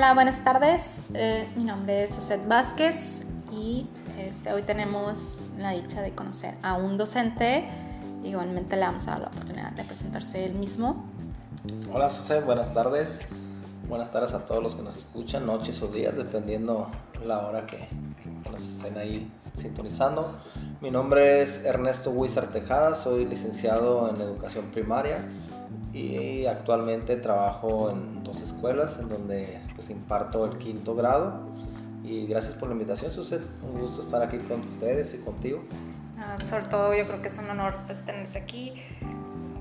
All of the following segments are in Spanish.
Hola, buenas tardes. Eh, mi nombre es Suset Vázquez y este, hoy tenemos la dicha de conocer a un docente. Igualmente le vamos a dar la oportunidad de presentarse él mismo. Hola Suset, buenas tardes. Buenas tardes a todos los que nos escuchan, noches o días, dependiendo la hora que, nos estén ahí sintonizando. Mi nombre es Ernesto Huizar Tejada, soy licenciado en educación primaria y actualmente trabajo en dos escuelas en donde pues imparto el quinto grado y gracias por la invitación Suset, un gusto estar aquí con ustedes y contigo. Ah, sobre todo yo creo que es un honor pues, tenerte aquí.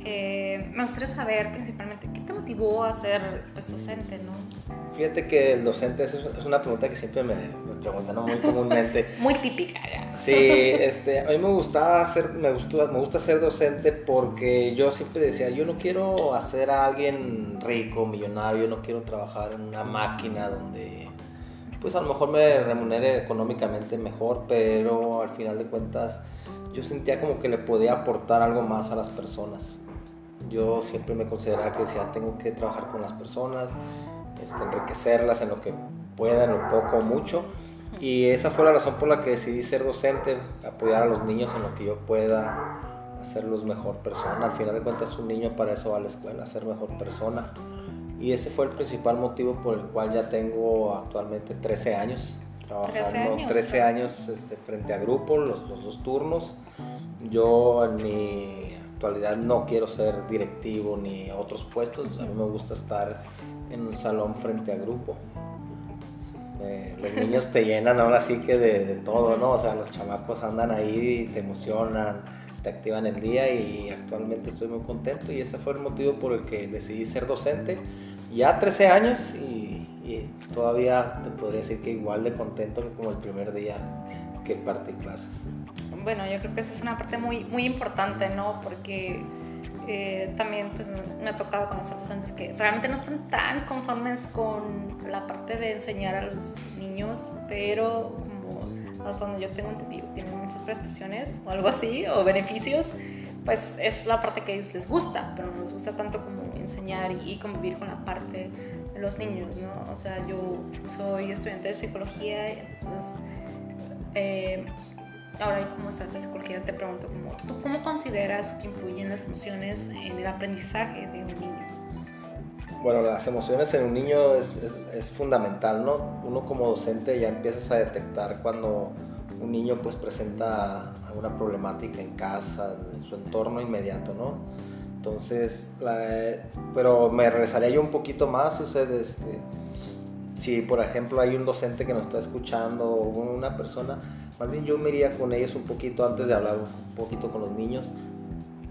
Eh, me gustaría saber principalmente qué te motivó a ser pues, docente, ¿no? Fíjate que el docente es, es una pregunta que siempre me, ¿no? muy comúnmente. Muy típica ya. Sí, este, a mí me gustaba ser, me gusta, me gusta ser docente porque yo siempre decía, yo no quiero hacer a alguien rico, millonario, no quiero trabajar en una máquina donde pues a lo mejor me remunere económicamente mejor, pero al final de cuentas yo sentía como que le podía aportar algo más a las personas. Yo siempre me consideraba que decía, tengo que trabajar con las personas, este, enriquecerlas en lo que pueda, en lo poco o mucho. Y esa fue la razón por la que decidí ser docente, apoyar a los niños en lo que yo pueda, hacerlos mejor persona. Al final de cuentas, un niño para eso va a la escuela, ser mejor persona. Y ese fue el principal motivo por el cual ya tengo actualmente 13 años trabajando, 13 años, 13 años este, frente a grupo, los, los dos turnos. Yo en mi actualidad no quiero ser directivo ni otros puestos, a mí me gusta estar en un salón frente a grupo. Los niños te llenan ahora sí que de, todo, ¿no? O sea, los chamacos andan ahí, te emocionan, te activan el día y actualmente estoy muy contento y ese fue el motivo por el que decidí ser docente. Ya 13 años y, y todavía te podría decir que igual de contento como el primer día que partí clases. Bueno, yo creo que esa es una parte muy, muy importante, ¿no? Porque eh, también pues, me ha tocado conocer docentes que realmente no están tan conformes con la parte de enseñar a los niños, pero como hasta donde yo tengo entendido, tienen muchas prestaciones o algo así, o beneficios, pues es la parte que a ellos les gusta, pero no les gusta tanto como enseñar y convivir con la parte de los niños, ¿no? O sea, yo soy estudiante de psicología, entonces... Eh, ahora como estudiante de psicología te pregunto, como, ¿tú cómo consideras que influyen las emociones en el aprendizaje de un niño? Bueno, las emociones en un niño es, es, fundamental, ¿no? Uno como docente ya empiezas a detectar cuando un niño pues presenta alguna problemática en casa, en su entorno inmediato, ¿no? Entonces, la, pero me regresaría yo un poquito más, usted, este, si por ejemplo hay un docente que nos está escuchando o una persona, más bien yo me iría con ellos un poquito antes de hablar un poquito con los niños.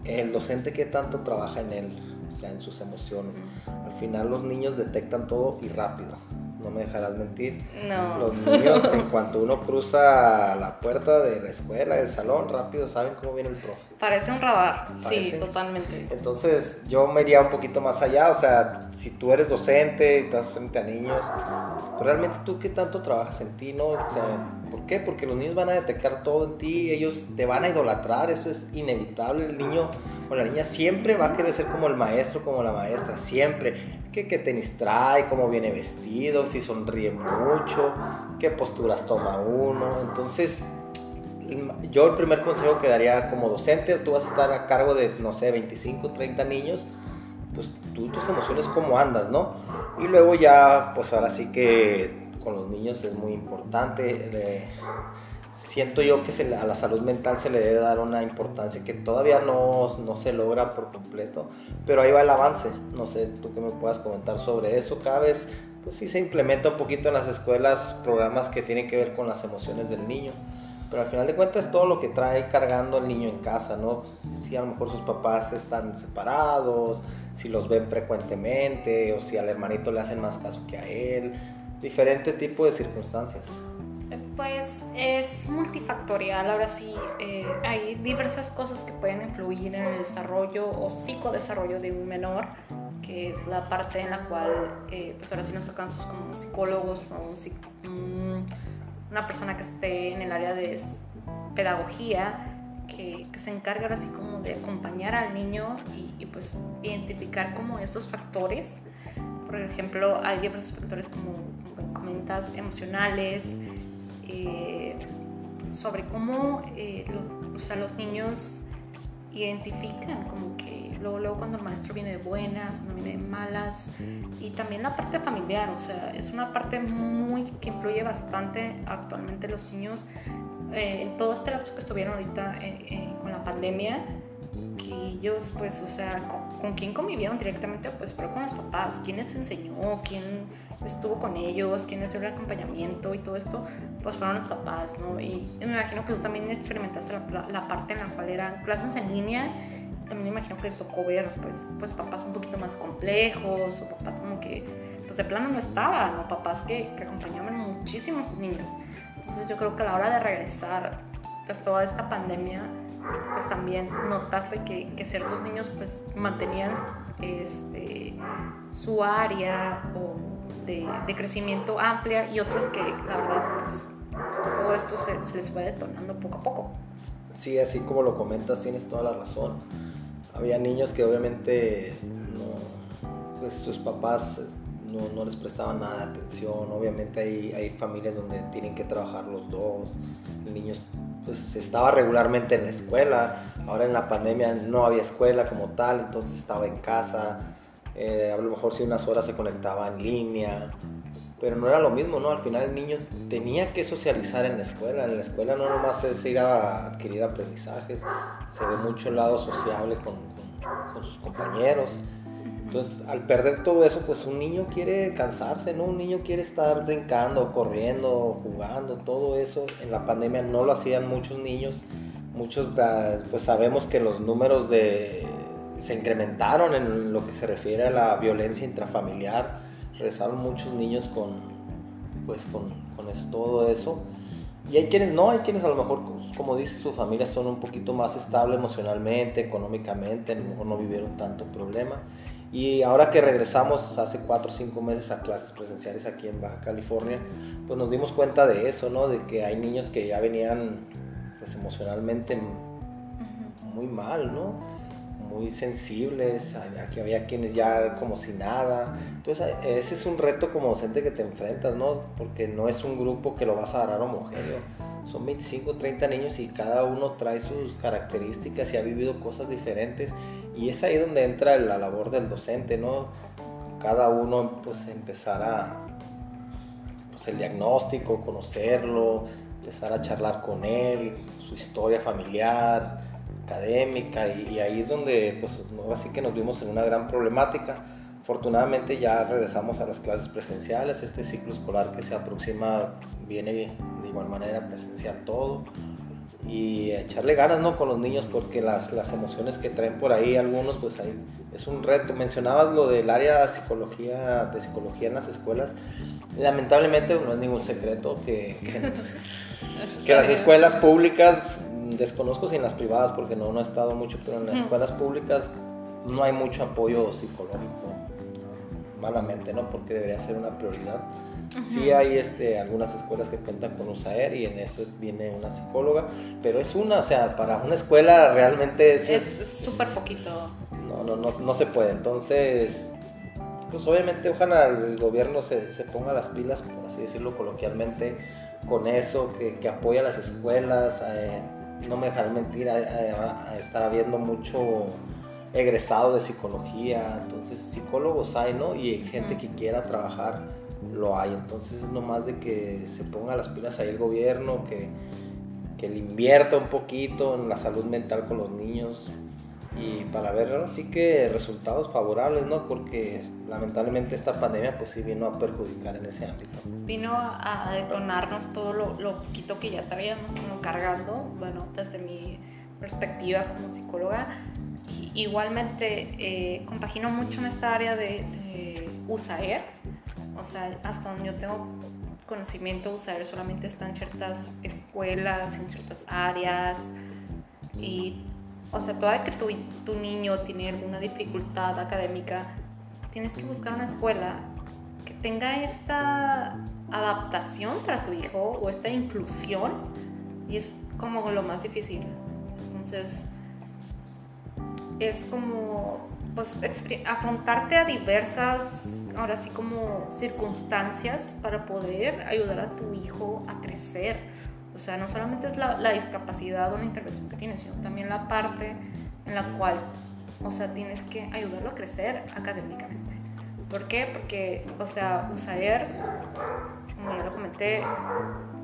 El docente que tanto trabaja en él, o sea, en sus emociones. Al final los niños detectan todo y rápido. No me dejarás mentir. No. Los niños, en cuanto uno cruza la puerta de la escuela, del salón, rápido saben cómo viene el profe. Parece un radar, Parece. sí, totalmente. Entonces, yo me iría un poquito más allá. O sea, si tú eres docente y estás frente a niños, realmente tú qué tanto trabajas en ti, ¿no? O sea, ¿por qué? Porque los niños van a detectar todo en ti, ellos te van a idolatrar, eso es inevitable. El niño o la niña siempre va a querer ser como el maestro, como la maestra, siempre. ¿Qué, tenis trae? ¿Cómo viene vestido? Si sonríe mucho, qué posturas toma uno. Entonces, yo el primer consejo que daría como docente, tú vas a estar a cargo de, no sé, 25, 30 niños, pues tú tus emociones cómo andas, ¿no? Y luego ya, pues ahora sí que con los niños es muy importante. Siento yo que se, a la salud mental se le debe dar una importancia que todavía no, no, se logra por completo, pero ahí va el avance. No sé, tú que me puedas comentar sobre eso. Cada vez, pues sí se implementa un poquito en las escuelas programas que tienen que ver con las emociones del niño. Pero al final de cuentas todo lo que trae cargando el niño en casa, ¿no? Si a lo mejor sus papás están separados, si los ven frecuentemente o si al hermanito le hacen más caso que a él, diferente tipo de circunstancias. Pues es multifactorial, ahora sí, eh, hay diversas cosas que pueden influir en el desarrollo o psicodesarrollo de un menor, que es la parte en la cual, eh, pues ahora sí nos tocan sus como psicólogos o un, una persona que esté en el área de pedagogía, que, que, se encarga ahora sí como de acompañar al niño y, y pues identificar como estos factores Por ejemplo, hay diversos factores como, comentas, emocionales, eh, sobre cómo eh, o sea, los niños identifican como que luego, luego cuando el maestro viene de buenas, cuando viene de malas y también la parte familiar, o sea, es una parte muy que influye bastante actualmente los niños eh, en todo este lapso que estuvieron ahorita con la pandemia que ellos pues o sea con, quién convivieron directamente pues fueron con los papás, quién les enseñó, quién estuvo con ellos, quién les dio el acompañamiento y todo esto pues fueron los papás, ¿no? Y me imagino que tú también experimentaste la, parte en la cual eran clases en línea también me imagino que tocó ver pues, pues papás un poquito más complejos o papás como que pues de plano no estaban, ¿no? papás que, que acompañaban muchísimo a sus niños. Entonces yo creo que a la hora de regresar pues toda esta pandemia pues también notaste que, que ciertos niños pues mantenían este, su área de, de, crecimiento amplia y otros que la verdad pues todo esto se, se les fue detonando poco a poco. Sí, así como lo comentas, tienes toda la razón había niños que obviamente no, pues sus papás no, no, les prestaban nada de atención. Obviamente hay, hay familias donde tienen que trabajar los dos. El niño pues estaba regularmente en la escuela. Ahora en la pandemia no había escuela como tal, entonces estaba en casa. Eh, a lo mejor si unas horas se conectaba en línea pero no era lo mismo, ¿no? Al final el niño tenía que socializar en la escuela. En la escuela no nomás es ir a adquirir aprendizajes, se ve mucho el lado sociable con, sus compañeros. Entonces, al perder todo eso, pues un niño quiere cansarse, ¿no? Un niño quiere estar brincando, corriendo, jugando, todo eso. En la pandemia no lo hacían muchos niños. Muchos, pues sabemos que los números se incrementaron en lo que se refiere a la violencia intrafamiliar regresaron muchos niños con, pues, con, todo eso. Y hay quienes no, hay quienes a lo mejor, como dice, sus familias son un poquito más estables emocionalmente, económicamente, a lo mejor no vivieron tanto problema. Y ahora que regresamos hace cuatro o cinco meses a clases presenciales aquí en Baja California, pues nos dimos cuenta de eso, ¿no? De que hay niños que ya venían pues emocionalmente muy mal, ¿no? muy sensibles, aquí había quienes ya como si nada. Entonces ese es un reto como docente que te enfrentas, ¿no? Porque no es un grupo que lo vas a agarrar homogéneo. Son 25, 30 niños y cada uno trae sus características y ha vivido cosas diferentes. Y es ahí donde entra la labor del docente, ¿no? Cada uno pues empezar a, pues el diagnóstico, conocerlo, empezar a charlar con él, su historia familiar, académica y, ahí es donde pues así que nos vimos en una gran problemática. Afortunadamente ya regresamos a las clases presenciales, este ciclo escolar que se aproxima viene de igual manera presencial todo y echarle ganas ¿no? con los niños porque las, las emociones que traen por ahí algunos pues ahí es un reto. Mencionabas lo del área de psicología, de psicología en las escuelas. Lamentablemente no es ningún secreto que, que, que las escuelas públicas desconozco si en las privadas, porque no, no he estado mucho, pero en las escuelas públicas no hay mucho apoyo psicológico, malamente, ¿no? Porque debería ser una prioridad. Sí hay este, algunas escuelas que cuentan con USAER y en eso viene una psicóloga, pero es una, o sea, para una escuela realmente es súper poquito. No, no, no, no se puede. Entonces, pues obviamente ojalá el gobierno se, se ponga las pilas, por así decirlo coloquialmente, con eso, que, que apoya a las escuelas, eh, no me dejarán mentir, a, estar habiendo mucho egresado de psicología, entonces psicólogos hay, ¿no? Y gente que quiera trabajar, lo hay, entonces es nomás de que se ponga las pilas ahí el gobierno, que, que le invierta un poquito en la salud mental con los niños, y para ver así que resultados favorables, ¿no? Porque lamentablemente esta pandemia pues sí vino a perjudicar en ese ámbito. Vino a detonarnos todo lo, lo poquito que ya traíamos como cargando, bueno, desde mi perspectiva como psicóloga. Igualmente eh, compagino mucho en esta área de, de USAER, o sea, hasta donde yo tengo conocimiento, USAER solamente está en ciertas escuelas, en ciertas áreas y o sea, toda que tu, tu niño tiene alguna dificultad académica, tienes que buscar una escuela que tenga esta adaptación para tu hijo o esta inclusión y es como lo más difícil. Entonces, es como, pues afrontarte a diversas, ahora sí como circunstancias para poder ayudar a tu hijo a crecer. O sea, no solamente es la, la discapacidad o la intervención que tienes, sino también la parte en la cual, o sea, tienes que ayudarlo a crecer académicamente. ¿Por qué? Porque, o sea, USAER, como ya lo comenté,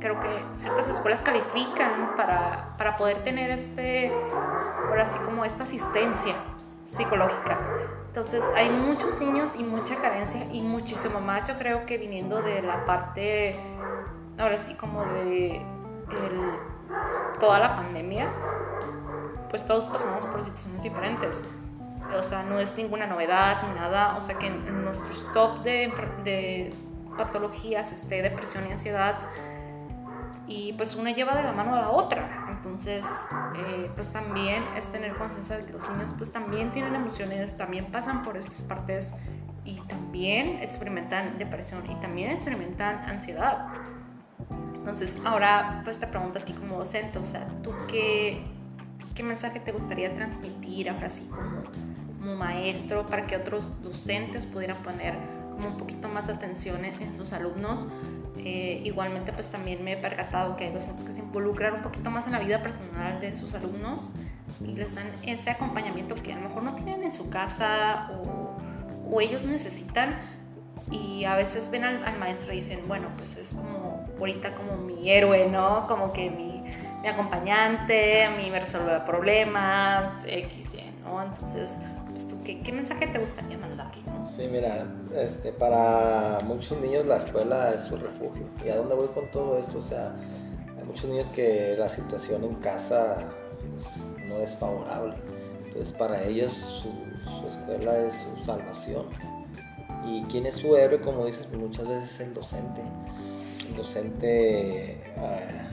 creo que ciertas escuelas califican para, para poder tener este, ahora así como esta asistencia psicológica. Entonces hay muchos niños y mucha carencia y muchísimo más yo creo que viniendo de la parte, ahora sí como de toda la pandemia, pues todos pasamos por situaciones diferentes. O sea, no es ninguna novedad ni nada. O sea, que en nuestros top de, de patologías esté depresión y ansiedad. Y pues una lleva de la mano a la otra. Entonces, eh, pues también es tener conciencia de que los niños pues también tienen emociones, también pasan por estas partes y también experimentan depresión y también experimentan ansiedad. Entonces, ahora pues te pregunto a ti como docente, o sea, ¿tú qué, qué mensaje te gustaría transmitir ahora sí como, maestro para que otros docentes pudieran poner como un poquito más atención en sus alumnos? Eh, igualmente pues también me he percatado que hay docentes que se involucran un poquito más en la vida personal de sus alumnos y les dan ese acompañamiento que a lo mejor no tienen en su casa o, o ellos necesitan y a veces ven al, maestro y dicen, bueno, pues es como ahorita como mi héroe, ¿no? Como que mi, mi acompañante, a mí me resuelve problemas, X, ¿no? Entonces, pues, ¿tú qué, qué mensaje te gustaría mandar? Sí, mira, este, para muchos niños la escuela es su refugio. ¿Y a dónde voy con todo esto? O sea, hay muchos niños que la situación en casa pues, no es favorable. Entonces para ellos su, escuela es su salvación. ¿Y quién es su héroe? Como dices, pues, muchas veces es el docente. El docente eh,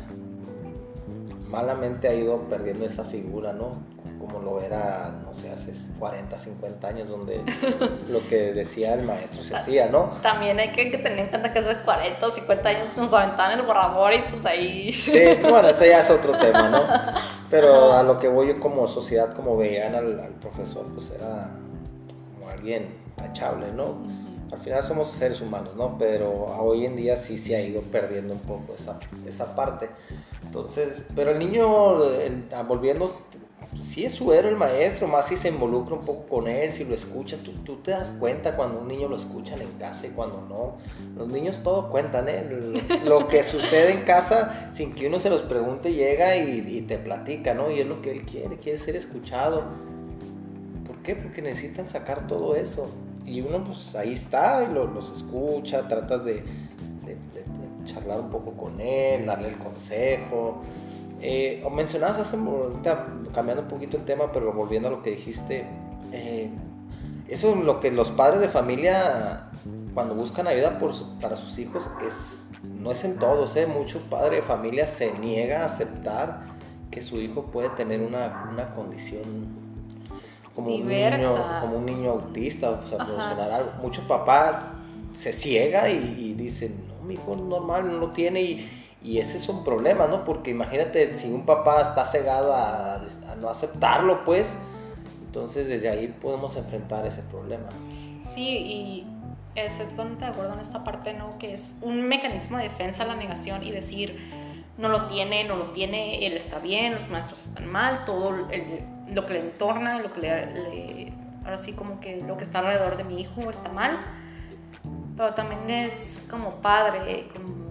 malamente ha ido perdiendo esa figura, ¿no? Como lo era, no sé, hace 40, 50 años, donde lo que decía el maestro se hacía, ¿no? También hay que, tener en cuenta que hace 40 o 50 años nos aventaban el borrador y pues ahí... Sí, bueno, ese ya es otro tema, ¿no? Pero a lo que voy yo como sociedad, como veían al, profesor, pues era como alguien tachable, ¿no? Al final somos seres humanos, ¿no? Pero hoy en día sí se ha ido perdiendo un poco esa, esa parte. Entonces, pero el niño, volviendo si es su héroe el maestro, más si se involucra un poco con él, si lo escucha, tú, tú, te das cuenta cuando un niño lo escucha en casa y cuando no. Los niños todo cuentan, ¿eh? Lo que sucede en casa sin que uno se los pregunte llega y, te platica, ¿no? Y es lo que él quiere, quiere ser escuchado. ¿Por qué? Porque necesitan sacar todo eso. Y uno pues ahí está y los escucha, tratas de, de charlar un poco con él, darle el consejo eh, mencionabas hace ahorita, cambiando un poquito el tema, pero volviendo a lo que dijiste, eh, eso es lo que los padres de familia, cuando buscan ayuda por para sus hijos, es, no es en todos, ¿eh? mucho padre de familia se niega a aceptar que su hijo puede tener una, una condición como un, niño, como un niño autista, o sea, algo. Mucho papá se ciega y, y dice, no, mi hijo normal no lo tiene y y ese es un problema, ¿no? Porque imagínate si un papá está cegado a, no aceptarlo, pues, entonces desde ahí podemos enfrentar ese problema. Sí, y estoy totalmente de acuerdo en esta parte, ¿no? Que es un mecanismo de defensa a la negación y decir, no lo tiene, no lo tiene, él está bien, los maestros están mal, todo lo que le entorna, lo que le, ahora sí como que lo que está alrededor de mi hijo está mal, pero también es como padre, como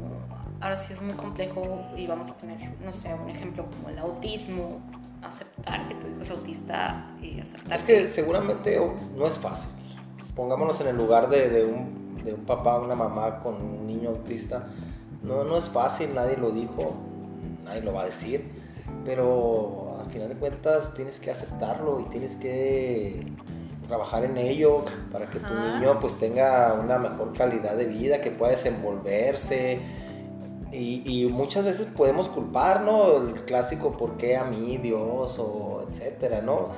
ahora sí es muy complejo y vamos a poner, no sé, un ejemplo como el autismo, aceptar que tu hijo es autista y aceptar es que, seguramente no es fácil. Pongámonos en el lugar de, un, de un papá una mamá con un niño autista. No, no es fácil, nadie lo dijo, nadie lo va a decir, pero al final de cuentas tienes que aceptarlo y tienes que trabajar en ello para que tu niño pues tenga una mejor calidad de vida, que pueda desenvolverse, y, muchas veces podemos culpar, ¿no? El clásico, ¿por qué a mí, Dios? o etcétera, ¿no?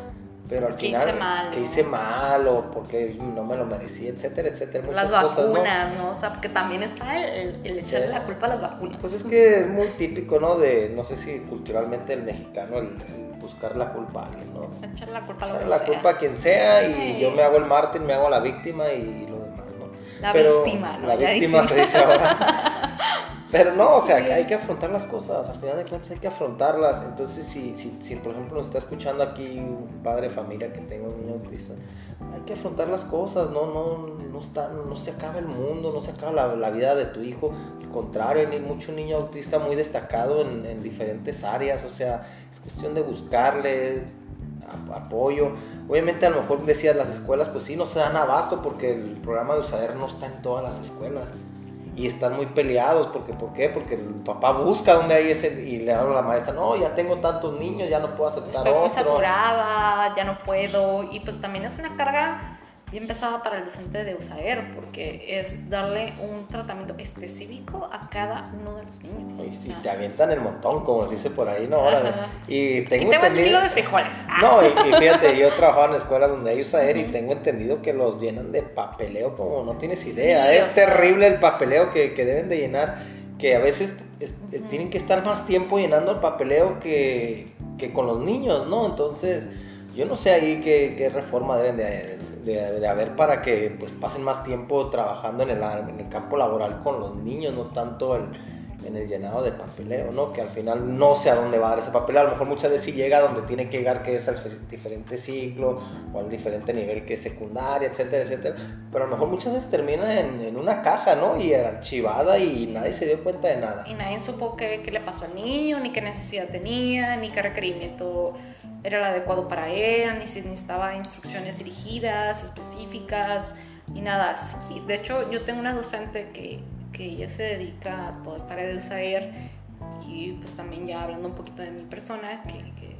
Pero al final, hice mal, que hice mal o porque no me lo merecí, etcétera, etcétera. Muchas las vacunas, ¿no? O sea, porque también está el, el echarle la culpa a las vacunas. Pues es que es muy típico, ¿no? De, no sé si culturalmente el mexicano, el, buscar la culpa a alguien, ¿no? Echar la culpa a Echar la sea. culpa a quien sea y Sí. yo me hago el mártir, me hago la víctima y lo demás, ¿no? La Pero- víctima, ¿no? La víctima se dice ahora. Pero no, o sea, Sí. hay que afrontar las cosas, al final de cuentas hay que afrontarlas. Entonces, si, si, si por ejemplo nos está escuchando aquí un padre de familia que tenga un niño autista, hay que afrontar las cosas, no, no, no, está, no se acaba el mundo, no se acaba la, la vida de tu hijo. Al contrario, hay mucho niño autista muy destacado en, en diferentes áreas, o sea, es cuestión de buscarle ap- apoyo. Obviamente a lo mejor decías las escuelas, pues sí, no se dan abasto porque el programa de USAER no está en todas las escuelas y están muy peleados porque ¿por qué? Porque el papá busca donde hay ese y le habla a la maestra, no, ya tengo tantos niños, ya no puedo aceptar Estoy muy otro. saturada, ya no puedo. Y pues también es una carga bien pesada para el docente de USAER, porque es darle un tratamiento específico a cada uno de los niños. Y o sea, te avientan el montón, como se dice por ahí, ¿no? Ahora, y y tengo tengo un entendido... kilo de frijoles. Ah. No, y, y fíjate, yo trabajaba en escuelas donde hay USAER y Ujú. tengo entendido que los llenan de papeleo como no tienes idea. Sí, es terrible el papeleo que, que deben de llenar, que a veces es- Ujú. tienen que estar más tiempo llenando el papeleo que, que con los niños, ¿no? Entonces, yo no sé ahí qué, qué reforma deben de, de- haber para que pues pasen más tiempo trabajando en el, en el campo laboral con los niños, no tanto el, en el llenado de papeleo, ¿no? Que al final no sé a dónde va a dar ese papeleo. A lo mejor muchas veces sí llega a donde tiene que llegar, que es al fe- diferente ciclo o al diferente nivel que es secundaria, etcétera, etcétera. Pero a lo mejor muchas veces termina en, en una caja, ¿no? Y archivada y nadie se dio cuenta de nada. Y nadie supo qué, qué le pasó al niño, ni qué necesidad tenía, ni qué requerimiento era el adecuado para él, ni si necesitaba instrucciones dirigidas, específicas, ni nada. De hecho, yo tengo una docente que, que ella se dedica a toda esta área de USAER y pues también ya hablando un poquito de mi persona, que, que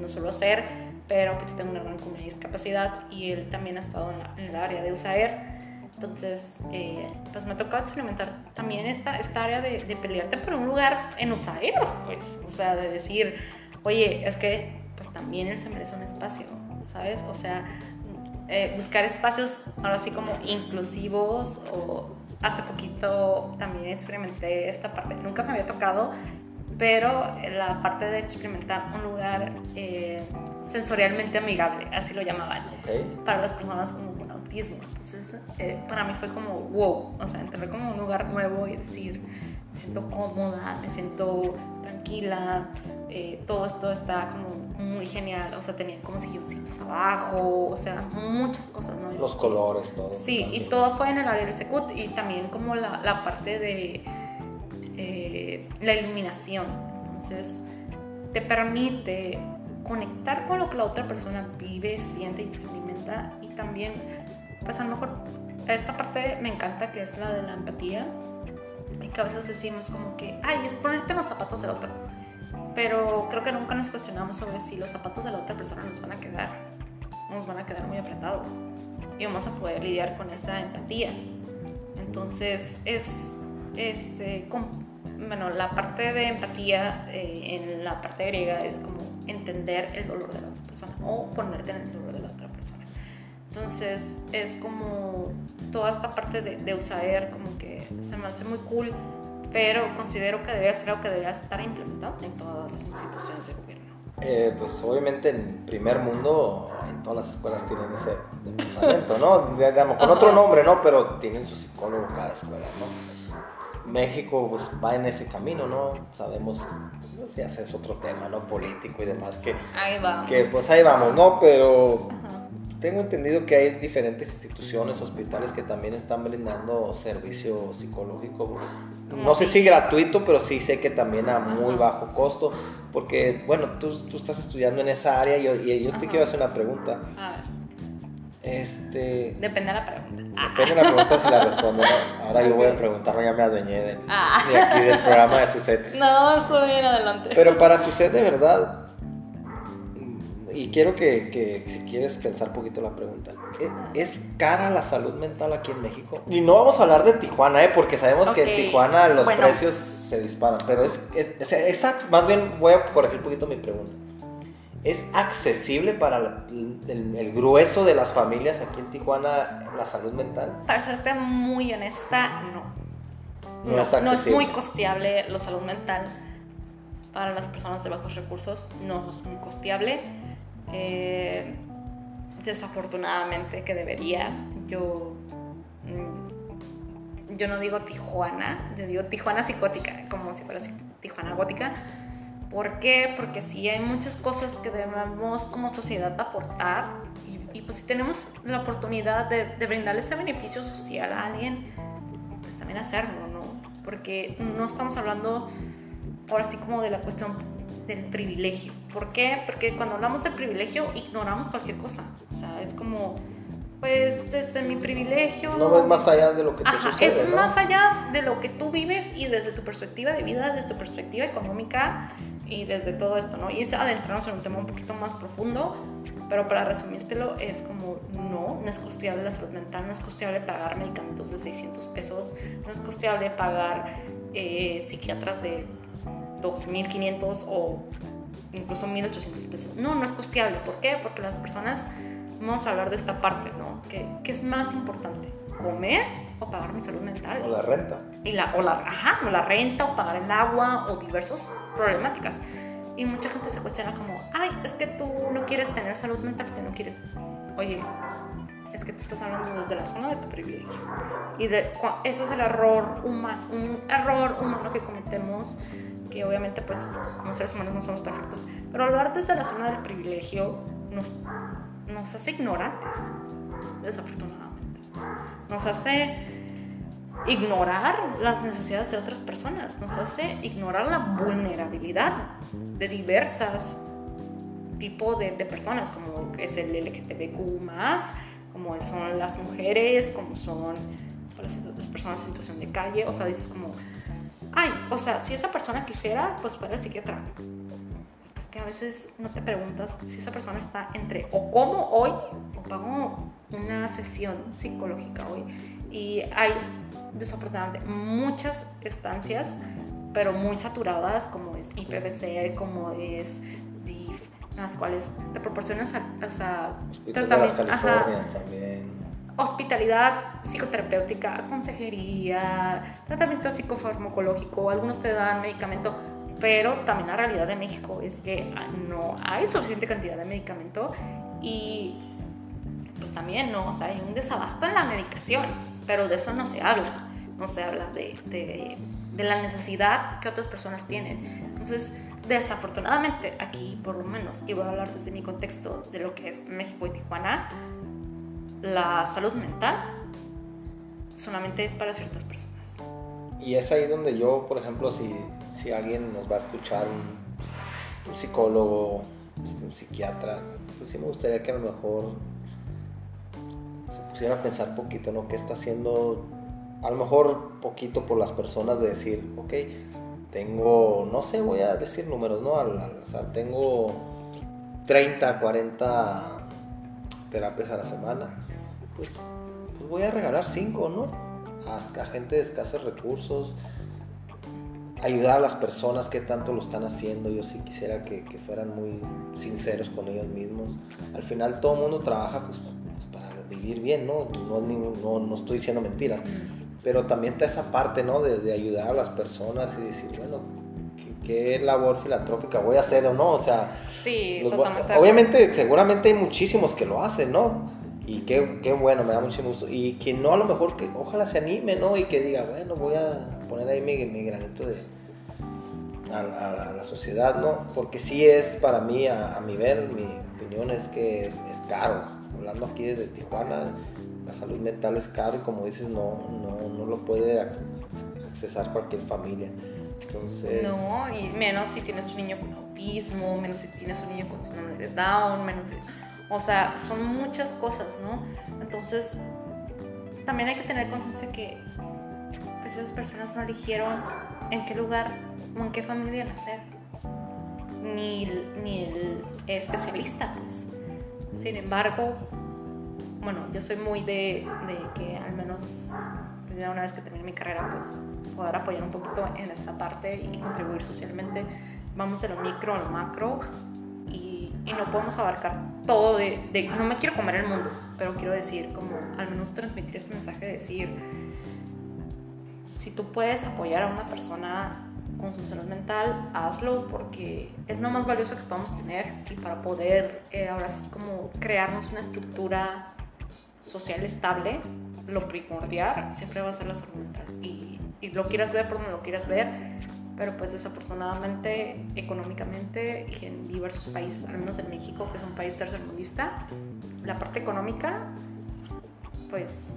no suelo hacer, pero pues tengo un hermano con una discapacidad y él también ha estado en, la- en el área de USAER. Entonces, eh, pues me ha tocado experimentar también esta, esta área de, de pelearte por un lugar en USAER, pues, o sea, de decir, oye, es que pues también él se merece un espacio, ¿sabes? O sea, eh, buscar espacios ahora sí como inclusivos o hace poquito también experimenté esta parte, nunca me había tocado, pero la parte de experimentar un lugar eh, sensorialmente amigable, así lo llamaban para las personas como con autismo. Entonces, eh, para mí fue como wow, o sea, entrar como un lugar nuevo y decir, me siento cómoda, me siento tranquila, eh, todo esto está como muy genial, o sea, tenían como silloncitos abajo, o sea, muchas cosas, ¿no? Los colores, todo. Sí, y también. todo fue en el área del Secut y también como la, la parte de eh, la iluminación. Entonces, te permite conectar con lo que la otra persona vive, siente y experimenta y también, pues a lo mejor, esta parte me encanta que es la de la empatía y que a veces decimos como que, ay, es ponerte en los zapatos del otro. Pero creo que nunca nos cuestionamos sobre si los zapatos de la otra persona nos van a quedar, nos van a quedar muy apretados y vamos a poder lidiar con esa empatía. Entonces, es, es eh, com- bueno, la parte de empatía eh, en la parte griega es como entender el dolor de la otra persona o ponerte en el dolor de la otra persona. Entonces, es como toda esta parte de, de USAER, como que se me hace muy cool, pero considero que debería ser algo que debería estar implementado en todas las instituciones de gobierno. Eh, pues obviamente en primer mundo, en todas las escuelas tienen ese departamento, ¿no? Digamos, con otro nombre, ¿no? Pero tienen su psicólogo cada escuela, ¿no? México pues va en ese camino, ¿no? Sabemos, pues ya ese es otro tema, ¿no? Político y demás, que, Ahí vamos. que pues ahí vamos, ¿no? Pero Ajá. tengo entendido que hay diferentes instituciones, hospitales que también están brindando servicio psicológico. No sé si gratuito, pero sí sé que también a muy bajo costo. Porque, bueno, tú, tú estás estudiando en esa área y yo, y yo te quiero hacer una pregunta. A ver, Este. depende de la pregunta. Depende de la pregunta si la respondo. ¿no? Ahora yo voy a preguntar, ya me adueñé de, Ah. de aquí del programa de Suset. No, estoy bien adelante. Pero para Suset, de verdad, y quiero que, que si quieres pensar un poquito la pregunta, ¿e- ¿es cara la salud mental aquí en México? Y no vamos a hablar de Tijuana, ¿eh? porque sabemos que Ok, en Tijuana los bueno. precios se disparan, pero es, es, es- es más bien voy a corregir un poquito mi pregunta. ¿Es accesible para la- el, el grueso de las familias aquí en Tijuana la salud mental? Para serte muy honesta, no. No es accesible. muy costeable la salud mental. para las personas de bajos recursos no es muy costeable. Eh, desafortunadamente que debería. Yo, mm, yo no digo Tijuana, yo digo Tijuana psicótica, como si fuera Tijuana gótica. ¿Por qué? Porque sí hay muchas cosas que debemos como sociedad aportar y, pues si tenemos la oportunidad de, de brindarle ese beneficio social a alguien, pues también hacerlo, ¿no? Porque no estamos hablando ahora sí como de la cuestión del privilegio. ¿Por qué? Porque cuando hablamos del privilegio ignoramos cualquier cosa. O sea, es como, pues desde mi privilegio... No ves más allá de lo que te Ajá, sucede, Es más allá de lo que tú vives y desde tu perspectiva de vida, desde tu perspectiva económica y desde todo esto, ¿no? Y es adentrarnos en un tema un poquito más profundo, pero para resumírtelo es como, no, no es costeable la salud mental, no es costeable pagar medicamentos de 600 pesos, no es costeable pagar eh, psiquiatras de 2.500 o incluso 1.800 pesos. No, no es costeable. ¿Por qué? Porque las personas, vamos a hablar de esta parte, ¿no? ¿Qué, es más importante? ¿Comer o pagar mi salud mental? O la renta. Y la, o, la, ajá, o la renta o pagar el agua o diversas problemáticas. Y mucha gente se cuestiona como, ay, es que tú no quieres tener salud mental porque no quieres... Oye, es que tú estás hablando desde la zona de tu privilegio. Y de, eso es el error humano, un error humano que cometemos que obviamente pues como seres humanos no somos perfectos, pero hablar desde la zona del privilegio nos, nos hace ignorantes, desafortunadamente. Nos hace ignorar las necesidades de otras personas, nos hace ignorar la vulnerabilidad de diversas tipos de, personas, como es el LGTBQ, como son las mujeres, como son las personas en situación de calle, o sea, dices como ay, o sea, si esa persona quisiera, pues fuera el psiquiatra. Es que a veces no te preguntas si esa persona está entre o como hoy o pago una sesión psicológica hoy. Y hay desafortunadamente muchas estancias, pero muy saturadas, como es IPVC, como es DIF, las cuales te proporcionan o sea, tratamiento. también hospitalidad psicoterapéutica, consejería, tratamiento psicofarmacológico, algunos te dan medicamento, pero también la realidad de México es que no hay suficiente cantidad de medicamento y pues también no, o sea, hay un desabasto en la medicación, pero de eso no se habla, no se habla de, de, la necesidad que otras personas tienen. Entonces, desafortunadamente aquí por lo menos, y voy a hablar desde mi contexto de lo que es México y Tijuana, la salud mental solamente es para ciertas personas. Y es ahí donde yo, por ejemplo, si, si alguien nos va a escuchar, un, psicólogo, este, un psiquiatra, pues sí me gustaría que a lo mejor se pusiera a pensar poquito, ¿no? ¿Qué está haciendo? A lo mejor poquito por las personas de decir, ok, tengo, no sé, voy a decir números, ¿no? o sea, tengo 30, 40 terapias a la semana pues, pues, voy a regalar cinco, ¿no? A, gente de escasos recursos, ayudar a las personas que tanto lo están haciendo. Yo sí quisiera que, fueran muy sinceros con ellos mismos. Al final todo el mundo trabaja pues, pues, para vivir bien, ¿no? No, no, estoy diciendo mentiras. Pero también está esa parte, ¿no? De, ayudar a las personas y decir, bueno, ¿qué, labor filantrópica voy a hacer o no? O sea, sí, obviamente, seguramente hay muchísimos que lo hacen, ¿no? Y qué, qué, bueno, me da mucho gusto. Y que no, a lo mejor, que ojalá se anime, ¿no? Y que diga, bueno, voy a poner ahí mi, granito de, a, la sociedad, ¿no? Porque sí es para mí, a, mi ver, mi opinión es que es, es, caro. Hablando aquí desde Tijuana, la salud mental es caro y como dices, no, no, no lo puede accesar cualquier familia. Entonces... No, y menos si tienes un niño con autismo, menos si tienes un niño con síndrome de Down, menos si o sea, son muchas cosas, ¿no? Entonces, también hay que tener conciencia que pues, esas personas no eligieron en qué lugar o en qué familia nacer, ni, ni el especialista, pues. Sin embargo, bueno, yo soy muy de, que al menos pues, ya una vez que termine mi carrera, pues poder apoyar un poquito en esta parte y contribuir socialmente. Vamos de lo micro a lo macro y no podemos abarcar todo de, no me quiero comer el mundo, pero quiero decir, como al menos transmitir este mensaje de decir, si tú puedes apoyar a una persona con su salud mental, hazlo porque es lo más valioso que podemos tener y para poder eh, ahora sí como crearnos una estructura social estable, lo primordial siempre va a ser la salud mental. Y, y lo quieras ver por donde lo quieras ver, pero pues desafortunadamente económicamente y en diversos países, al menos en México, que es un país tercermundista, la parte económica, pues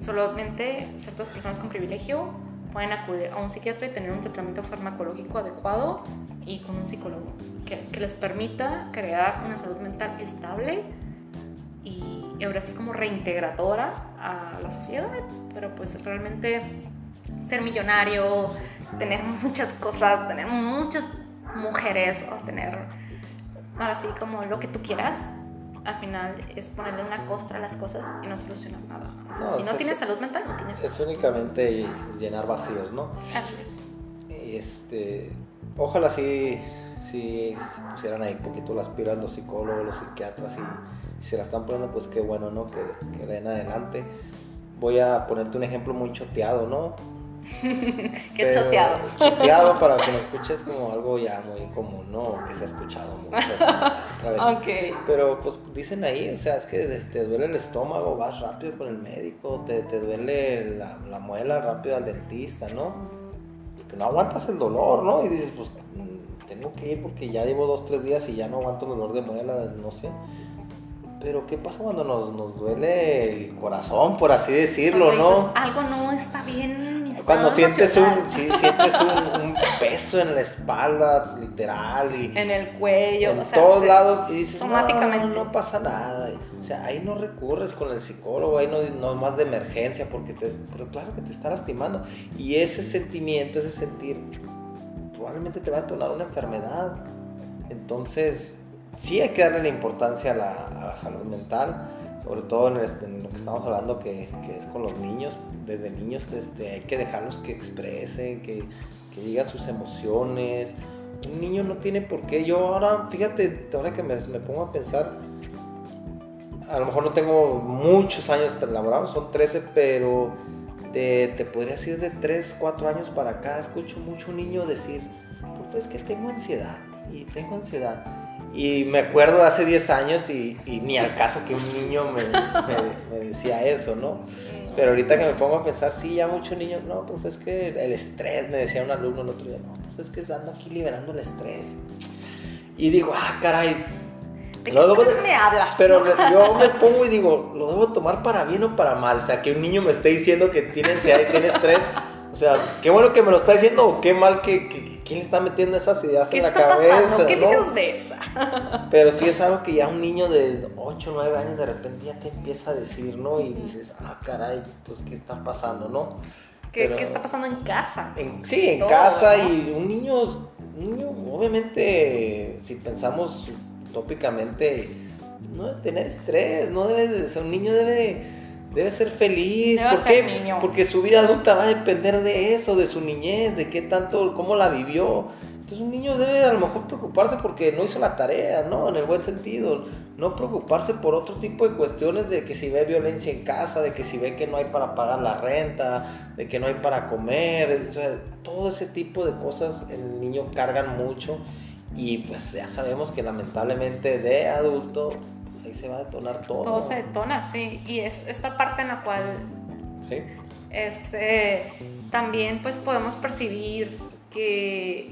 solamente ciertas personas con privilegio pueden acudir a un psiquiatra y tener un tratamiento farmacológico adecuado y con un psicólogo que, que les permita crear una salud mental estable y, y ahora sí como reintegradora a la sociedad, pero pues realmente ser millonario, tener muchas cosas, tener muchas mujeres o tener ahora sí como lo que tú quieras, al final es ponerle una costra a las cosas y no solucionar nada. O sea, No, si no es- tienes salud mental, no tienes Es únicamente llenar vacíos, ¿no? Así es. Este, ojalá sí, sí pusieran ahí un poquito las pilas los psicólogos, los psiquiatras y, si se la están poniendo, pues qué bueno, ¿no? Que, que den adelante. Voy a ponerte un ejemplo muy choteado, ¿no? Qué choteado. Choteado para que lo escuches como algo ya muy común, ¿no? Que se ha escuchado mucho. otra vez. Ok. Pero pues dicen ahí, o sea, es que te- te duele el estómago, vas rápido con el médico, te, te duele la, la muela rápido al dentista, ¿no? Porque no aguantas el dolor, ¿no? Y dices, pues mm, tengo que ir porque ya llevo dos, tres días y ya no aguanto el dolor de muela, no sé. Pero ¿qué pasa cuando nos, nos duele el corazón, por así decirlo, Cuando no? dices, algo no está bien Cuando sientes un, emocional". sí, sientes un, un peso en la espalda, literal, y En el cuello, en o sea, todos se- lados, y dices, somáticamente. no, no pasa nada. O sea, ahí no recurres con el psicólogo, ahí no, no más de emergencia, porque te, pero claro que te está lastimando. Y ese sentimiento, ese sentir, probablemente te va a detonar una enfermedad. Entonces, sí hay que darle la importancia a la, a la salud mental, sobre todo en, en lo que estamos hablando que, que es con los niños. Desde niños este, hay que dejarlos que expresen, que, que digan sus emociones. Un niño no tiene por qué. Yo ahora, fíjate, ahora que me, me pongo a pensar, a lo mejor no tengo muchos años laborados, son 13, pero de, te podría decir de 3, 4 años para acá, escucho mucho niño decir, pues es que tengo ansiedad, y tengo ansiedad. Y me acuerdo de hace 10 años y, y ni al caso que un niño me, me- me decía eso, ¿no? Pero ahorita que me pongo a pensar, sí, ya muchos niños, no, pues es que el estrés, me decía un alumno el otro día, no, pues es que ando aquí liberando el estrés. Y digo, ah, caray, ¿De qué lo debo estrés de- me hablas? pero yo me pongo y digo, ¿lo debo tomar para bien o para mal? O sea, que un niño me esté diciendo que tiene ansiedad y tiene estrés. O sea, qué bueno que me lo está diciendo o qué mal que, que- quién le está metiendo esas ideas ¿Qué en la está cabeza. pasando? ¿Qué ¿no? de esa? Pero sí es algo que ya un niño de 8 o 9 años de repente ya te empieza a decir, ¿no? Y dices, ah, caray, pues qué está pasando, ¿no? ¿Qué, Pero- qué está pasando en casa? En- sí, en Todo, casa ¿no? y un niño, un niño, obviamente, si pensamos utópicamente, no debe tener estrés, no debe, de- o sea, un niño debe, debe ser feliz, Debe ¿por ser qué? niño. Porque su vida adulta va a depender de eso, de su niñez, de qué tanto, cómo la vivió. Entonces un niño debe a lo mejor preocuparse porque no hizo la tarea, ¿no? En el buen sentido. No preocuparse por otro tipo de cuestiones de que si ve violencia en casa, de que si ve que no hay para pagar la renta, de que no hay para comer. O sea, todo ese tipo de cosas el niño cargan mucho y pues ya sabemos que lamentablemente de adulto, ahí se va a detonar todo. Todo se detona, sí. Y es esta parte en la cual ¿Sí? este, también pues podemos percibir que,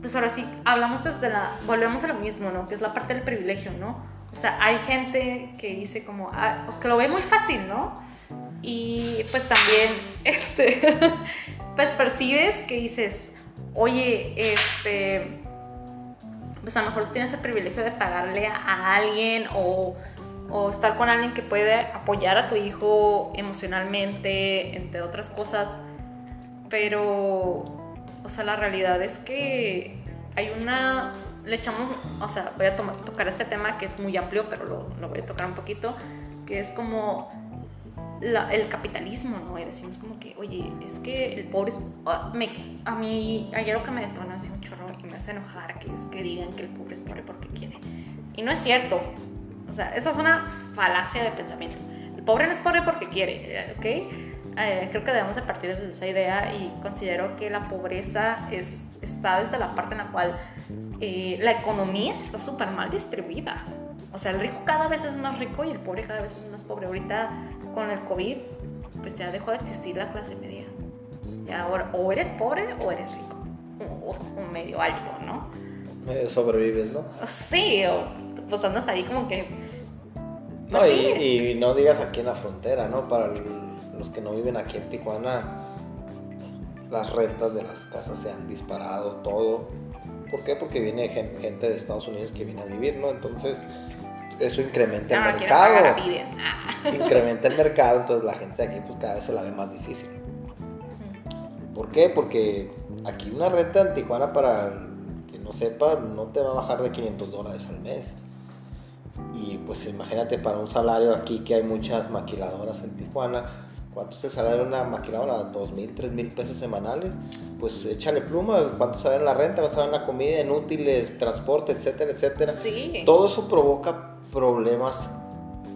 pues ahora sí, hablamos desde la, volvemos a lo mismo, ¿no? Que es la parte del privilegio, ¿no? O sea, hay gente que dice como, ah, que lo ve muy fácil, ¿no? Y pues también, este, pues percibes que dices, oye, este, pues a lo mejor tienes el privilegio de pagarle a alguien o, o estar con alguien que puede apoyar a tu hijo emocionalmente, entre otras cosas, pero, o sea, la realidad es que hay una, le echamos, o sea, voy a tocar este tema que es muy amplio, pero lo voy a tocar un poquito, que es como el capitalismo, ¿no? Y decimos como que, oye, es que el pobre, es- ah, me- a mí, hay algo que me detona así un chorro y me hace enojar, que digan que el pobre es pobre porque quiere. Y no es cierto. O sea, esa es una falacia de pensamiento. El pobre no es pobre porque quiere, ¿ok? eh, creo que debemos de partir desde esa idea y considero que la pobreza es, está desde la parte en la cual eh, la economía está súper mal distribuida. O sea, el rico cada vez es más rico y el pobre cada vez es más pobre. Ahorita con el COVID, pues ya dejó de existir la clase media. Ya ahora o eres pobre o eres rico. O, o medio alto, ¿no? Medio sobrevives, ¿no? Sí, o pues andas ahí como que... No, pues, y, sí. y no digas aquí en la frontera, ¿no? Para los que no viven aquí en Tijuana, las rentas de las casas se han disparado, todo. ¿Por qué? Porque viene gen- gente de Estados Unidos que viene a vivir, ¿no? Entonces, eso incrementa el no mercado. Ah. Incrementa el mercado, entonces la gente aquí pues cada vez se la ve más difícil. ¿Por qué? Porque aquí una renta en Tijuana, para que no sepa, no te va a bajar de 500 dólares al mes. Y pues imagínate para un salario aquí que hay muchas maquiladoras en Tijuana, ¿cuánto salario de una maquiladora? ¿Dos mil, tres mil pesos semanales? Pues échale pluma, ¿cuánto sale en la renta? ¿Vas a ver en la comida, en útiles, transporte, etcétera, etcétera? Sí. Todo eso provoca problemas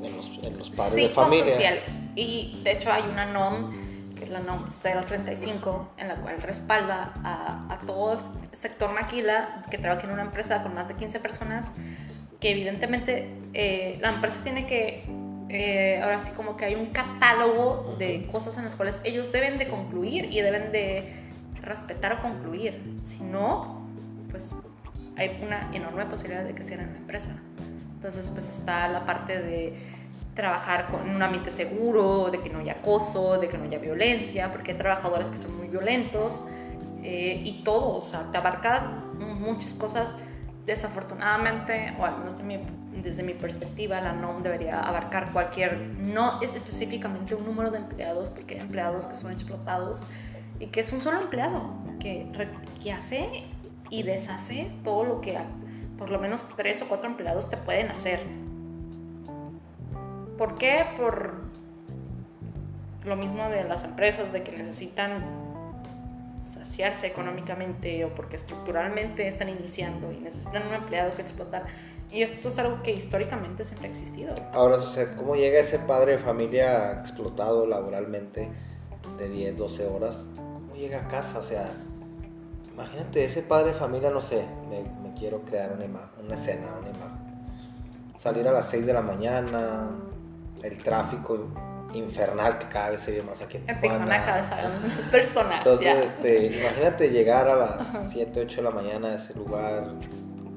en los, en los padres Sí, de familia. sociales. Y de hecho hay una NOM, que es la NOM 035, en la cual respalda a, a todo el sector maquila que trabaja en una empresa con más de 15 personas, que evidentemente eh, la empresa tiene que, eh, ahora sí como que hay un catálogo de cosas en las cuales ellos deben de concluir y deben de respetar o concluir. Si no, pues hay una enorme posibilidad de que cierren la empresa. Entonces, pues está la parte de trabajar con un ambiente seguro, de que no haya acoso, de que no haya violencia, porque hay trabajadores que son muy violentos eh, y todo, o sea, te abarca muchas cosas. Desafortunadamente, o al menos de mi- desde mi perspectiva, la NOM debería abarcar cualquier, no es específicamente un número de empleados, porque hay empleados que son explotados y que es un solo empleado que, que hace y deshace todo lo que por lo menos tres o cuatro empleados te pueden hacer. ¿Por qué? Por lo mismo de las empresas, de que necesitan saciarse económicamente o porque estructuralmente están iniciando y necesitan un empleado que explotar. Y esto es algo que históricamente siempre ha existido. Ahora, ¿cómo llega ese padre de familia explotado laboralmente de 10, 12 horas? ¿Cómo llega a casa? O sea, imagínate, ese padre de familia, no sé, me, me quiero crear una, ima- una escena, una imagen. Salir a las 6 de la mañana, el tráfico infernal que cada vez se ve más aquí en Tijuana. Cada vez más personas. Entonces, este, imagínate llegar a las 7, 8 de la mañana a ese lugar,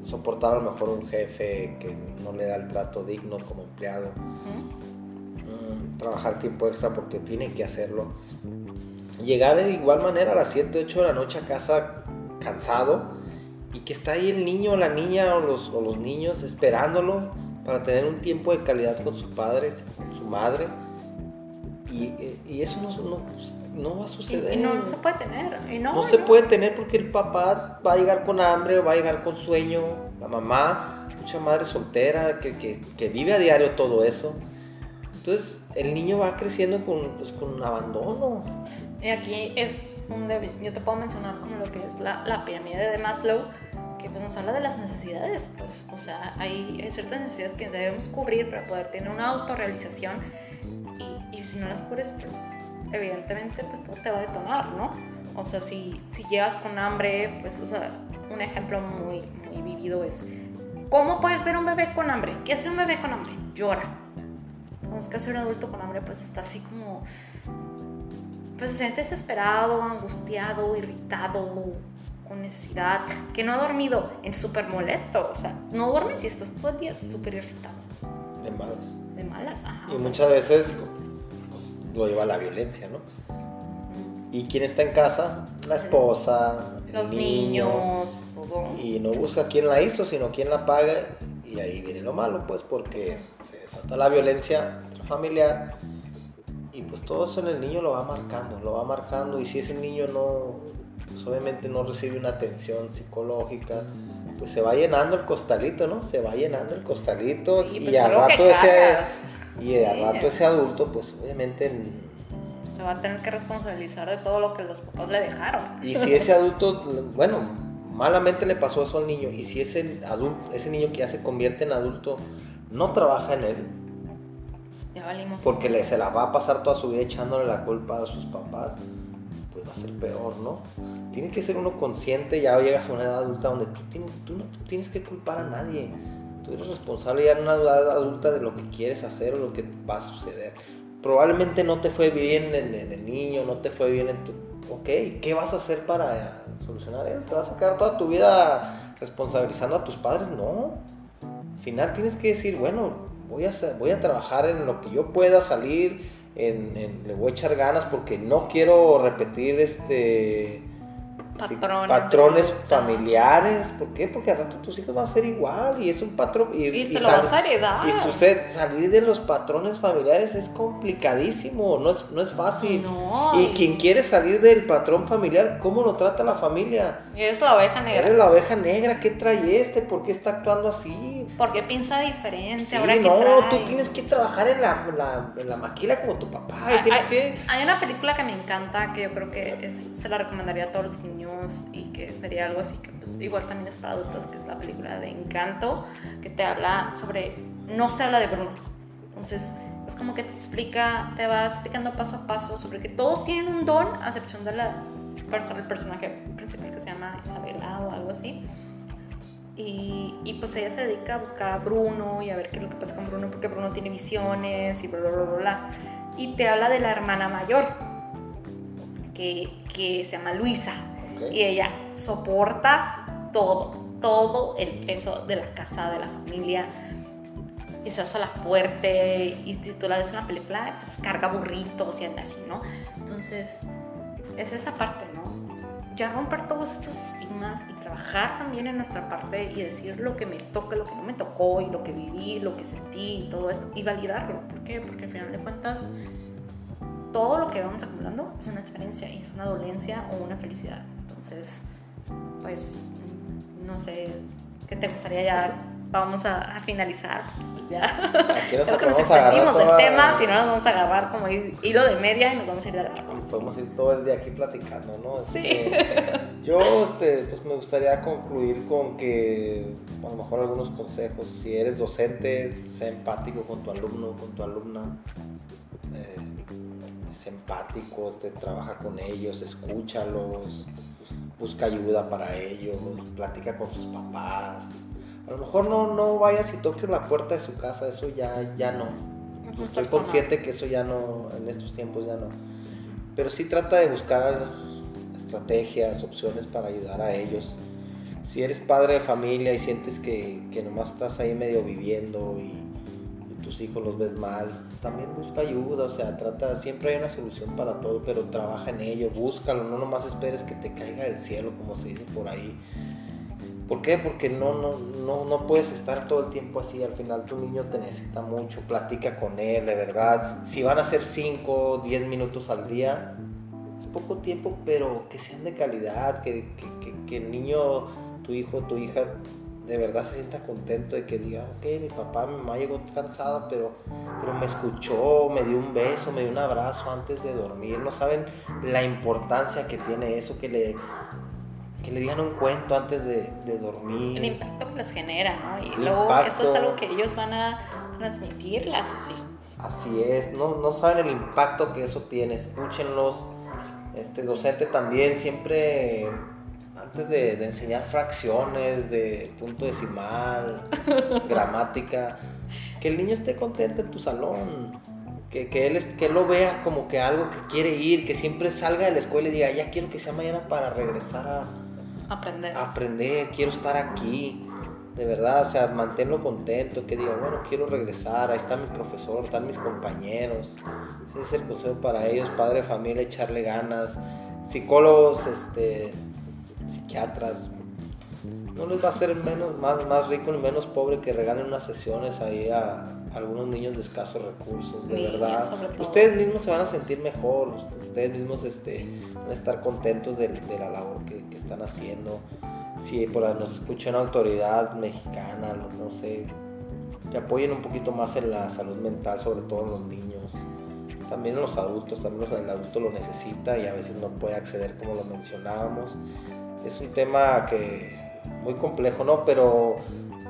soportar a lo mejor un jefe que no le da el trato digno como empleado, mm, trabajar tiempo extra porque tiene que hacerlo. Llegar de igual manera a las 7, 8 de la noche a casa cansado y que está ahí el niño o la niña o los, o los niños esperándolo para tener un tiempo de calidad con su padre, con su madre. Y, y eso no, no, no va a suceder. y no se puede tener. Y No se puede tener porque el papá va a llegar con hambre, va a llegar con sueño, la mamá, mucha madre soltera que, que- que vive a diario todo eso. Entonces el niño va creciendo con, pues, con un abandono. Y aquí es donde yo te puedo mencionar como lo que es la, la pirámide de Maslow, que pues nos habla de las necesidades, pues, o sea, hay, hay ciertas necesidades que debemos cubrir para poder tener una autorrealización y, y si no las cubres, pues evidentemente pues todo te va a detonar, ¿no? O sea, si, si llegas con hambre, pues, o sea, un ejemplo muy, muy vivido es, ¿cómo puedes ver un bebé con hambre? ¿Qué hace un bebé con hambre? Llora. Entonces, que hace un adulto con hambre? Pues está así como pues se siente desesperado, angustiado, irritado, con necesidad, que no ha dormido, es súper molesto, o sea, no duermes y estás todo el día súper irritado, de malas. de malas, ajá. Y o sea, muchas veces pues, lo lleva a la violencia, ¿no? ¿Y quién está en casa? La esposa, el los niño. niños, todo. Y no busca quién la hizo, sino quién la paga. Y ahí viene lo malo, pues, porque se desata la violencia familiar. Y pues todo eso en el niño lo va marcando, lo va marcando. Y si ese niño no, pues obviamente no recibe una atención psicológica, pues se va llenando el costalito, ¿no? Se va llenando el costalito. Y, y pues, al rato ese, y al rato ese adulto, pues obviamente Se va a tener que responsabilizar de todo lo que los papás le dejaron. Y si ese adulto, bueno, malamente le pasó eso al niño, y si ese adulto, ese niño que ya se convierte en adulto no trabaja en él, Ya valimos. porque le, se la va a pasar toda su vida echándole la culpa a sus papás, pues va a ser peor, ¿no? Tiene que ser uno consciente, ya llegas a una edad adulta donde tú, tienes, tú no tú tienes que culpar a nadie. Tú eres responsable ya en una edad adulta de lo que quieres hacer o lo que va a suceder. Probablemente no te fue bien en, en el niño, no te fue bien en tu... Ok, ¿qué vas a hacer para solucionar eso? ¿Te vas a quedar toda tu vida responsabilizando a tus padres? No. Al final tienes que decir, bueno, voy a, voy a trabajar en lo que yo pueda salir, en, le voy a echar ganas porque no quiero repetir este Patrones. patrones familiares. ¿Por qué? Porque al rato tus hijos van a ser igual y es un patrón. Y, Y, y se lo vas a heredar. y sucede, salir de los patrones familiares es complicadísimo, no es, no es fácil. No. Y quien quiere salir del patrón familiar, ¿cómo lo trata la familia? Es la oveja negra. Eres la oveja negra, ¿qué trae este? ¿Por qué está actuando así? Porque piensa diferente. Sí, ahora no, trae. tú tienes que trabajar en la, la, en la maquila como tu papá. y Hay, hay- que... hay una película que me encanta que yo creo que es- se la recomendaría a todos los niños y que sería algo así que pues igual también es para adultos que es la película de Encanto que te habla sobre no se habla de Bruno. Entonces es como que te explica te va explicando paso a paso sobre que todos tienen un don a excepción de la persona el personaje principal que se llama Isabela o algo así. Y, y, pues ella se dedica a buscar a Bruno y a ver qué es lo que pasa con Bruno porque Bruno tiene visiones y bla bla bla, bla. y te habla de la hermana mayor que, que se llama Luisa Ok. y ella soporta todo, todo el peso de la casa, de la familia. Y se hace la fuerte. Y si tú la ves en la película, pues carga burritos y anda así, ¿no? Entonces, es esa parte, ¿no? Ya romper todos estos estigmas y trabajar también en nuestra parte y decir lo que me toca, lo que no me tocó y lo que viví, lo que sentí y todo esto. Y validarlo. ¿Por qué? Porque al final de cuentas, todo lo que vamos acumulando es una experiencia y es una dolencia o una felicidad. Entonces, pues, no sé, ¿qué te gustaría ya? Vamos a, a finalizar. Pues ya. Creo que nos extendimos del tema, si no nos vamos a agarrar como hi- hilo de media y nos vamos a ir de largo. Podemos ir todo el día aquí platicando, ¿no? Sí. Este, yo, este, pues me gustaría concluir con que, a lo mejor algunos consejos. Si eres docente, sé empático con tu alumno, con tu alumna. Eh, sé empático, este, trabaja con ellos, escúchalos, busca ayuda para ellos, platica con sus papás. A lo mejor no, no vayas y toques la puerta de su casa, eso ya, ya no. Eso Estoy consciente que eso ya no, en estos tiempos ya no. Pero sí trata de buscar estrategias, opciones para ayudar a ellos. Si eres padre de familia y sientes que, que nomás estás ahí medio viviendo y tus hijos los ves mal, también busca ayuda, o sea, trata, siempre hay una solución para todo, pero trabaja en ello, búscalo, no nomás esperes que te caiga del cielo, como se dice por ahí. ¿Por qué? Porque no, no, no, no puedes estar todo el tiempo así. Al final tu niño te necesita mucho. Platica con él, de verdad. Si van a ser 5, 10 minutos al día, es poco tiempo, pero que sean de calidad. Que, que, que, que el niño, tu hijo, tu hija, de verdad se sienta contento de que diga, ok, mi papá, mi mamá llegó cansada, pero, pero me escuchó, me dio un beso, me dio un abrazo antes de dormir. No saben la importancia que tiene eso, que le, que le digan un cuento antes de, de dormir. El impacto que les genera, ¿no? Y El luego impacto. eso es algo que ellos van a transmitirle a sus hijos. Así es, no, no saben el impacto que eso tiene, escúchenlos. Este docente también siempre, antes de, de enseñar fracciones, de punto decimal, gramática, que el niño esté contento en tu salón, que, que él, es- que él lo vea como que algo que quiere ir, que siempre salga de la escuela y diga, ya quiero que sea mañana para regresar a, Aprender. aprender, quiero estar aquí, de verdad, o sea, manténlo contento, que diga, bueno, quiero regresar, ahí está mi profesor, están mis compañeros, ese es el consejo para ellos, padre de familia, echarle ganas, psicólogos, este, psiquiatras, no les va a ser menos, más, más rico ni menos pobre que regalen unas sesiones ahí a, algunos niños de escasos recursos, de Niños, verdad. Ustedes mismos se van a sentir mejor, ustedes mismos este, van a estar contentos de, de la labor que, que están haciendo. Si por ahí nos escucha una autoridad mexicana, no, no sé, que apoyen un poquito más en la salud mental, sobre todo en los niños. También en los adultos, también los- el adulto lo necesita y a veces no puede acceder como lo mencionábamos. Es un tema que muy complejo, ¿no? Pero,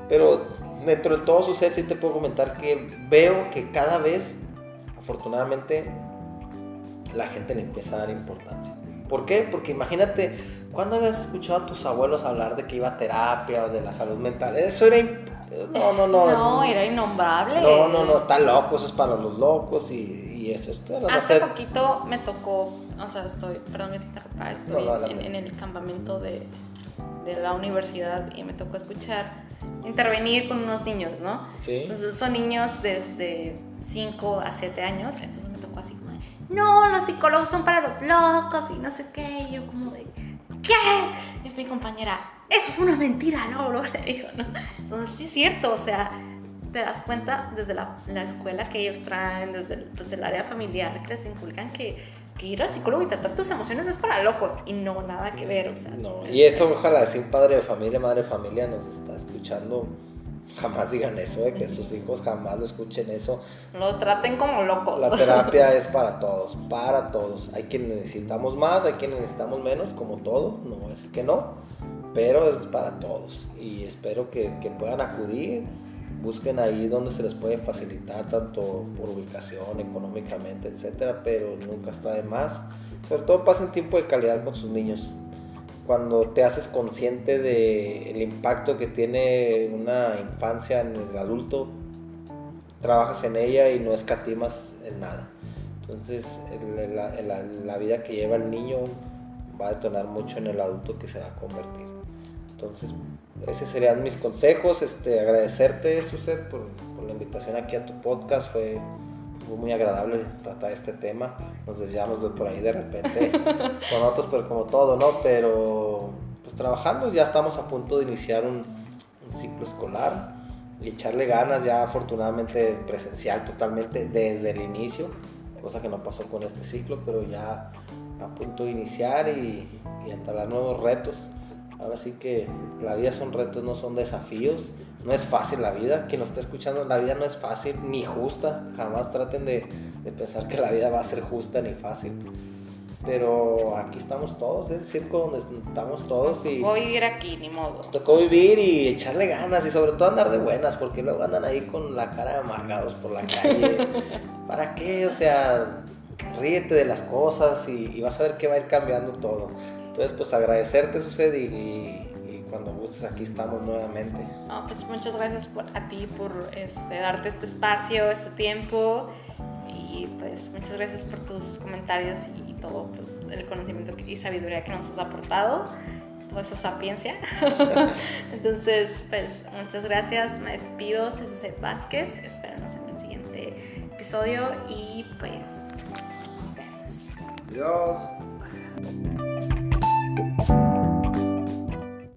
pero dentro de todo sucede, sí te puedo comentar que veo que cada vez afortunadamente la gente le empieza a dar importancia. ¿Por qué? Porque imagínate, ¿cuándo habías escuchado a tus abuelos hablar de que iba a terapia o de la salud mental? Eso era... No, no, no. No, era innombrable. No, no, no, está loco, eso es para los locos y, y eso es todo. Hace poquito me tocó, o sea, estoy, perdón me interrumpa, estoy en, en, el campamento de, de la universidad y me tocó escuchar intervenir con unos niños, ¿no? Sí. Entonces son niños desde 5 a 7 años, entonces me tocó así como de, no, los psicólogos son para los locos y no sé qué, y yo como de, ¿qué? Y mi compañera, eso es una mentira, no, bro, le dijo, ¿no? Entonces sí es cierto, o sea, te das cuenta desde la, la escuela que ellos traen, desde el, desde el área familiar que les inculcan que que ir al psicólogo y tratar tus emociones es para locos y no nada que ver, o sea. No, y eso ojalá si un padre de familia, madre de familia nos está escuchando, jamás digan eso, de que sus hijos jamás lo escuchen eso. Lo traten como locos. La terapia es para todos, para todos. Hay quienes necesitamos más, hay quienes necesitamos menos, como todo, no decir que no, pero es para todos. Y espero que, que puedan acudir busquen ahí donde se les puede facilitar tanto por ubicación, económicamente, etcétera, pero nunca está de más. Sobre todo pasen tiempo de calidad con sus niños. Cuando te haces consciente del impacto que tiene una infancia en el adulto, trabajas en ella y no escatimas en nada. Entonces, la, la, la vida que lleva el niño va a detonar mucho en el adulto que se va a convertir. Entonces, esos serían mis consejos. Este, agradecerte, Suset, por, por la invitación aquí a tu podcast. Fue, muy agradable tratar este tema. Nos desviamos de por ahí de repente con otros, pero como todo, ¿no? Pero pues trabajando, ya estamos a punto de iniciar un, un ciclo escolar y echarle ganas ya afortunadamente presencial totalmente desde el inicio, cosa que no pasó con este ciclo, pero ya a punto de iniciar y, y entrar nuevos retos. Ahora sí que la vida son retos, no son desafíos. No es fácil la vida. Quien nos está escuchando, la vida no es fácil ni justa. Jamás traten de, de pensar que la vida va a ser justa ni fácil. Pero aquí estamos todos, es el circo donde estamos todos. y tocó vivir aquí, ni modo. Nos tocó vivir y echarle ganas y sobre todo andar de buenas, porque luego andan ahí con la cara de amargados por la calle. ¿Para qué? O sea, ríete de las cosas y, y vas a ver que va a ir cambiando todo. Entonces, pues agradecerte, Suced, y, y, cuando gustes aquí estamos nuevamente. No, pues muchas gracias por, a ti por este, darte este espacio, este tiempo, y pues muchas gracias por tus comentarios y todo pues, el conocimiento y sabiduría que nos has aportado, toda esa sapiencia. Entonces, pues muchas gracias, me despido, soy Suced Vázquez, espéranos en el siguiente episodio y pues nos vemos. Adiós.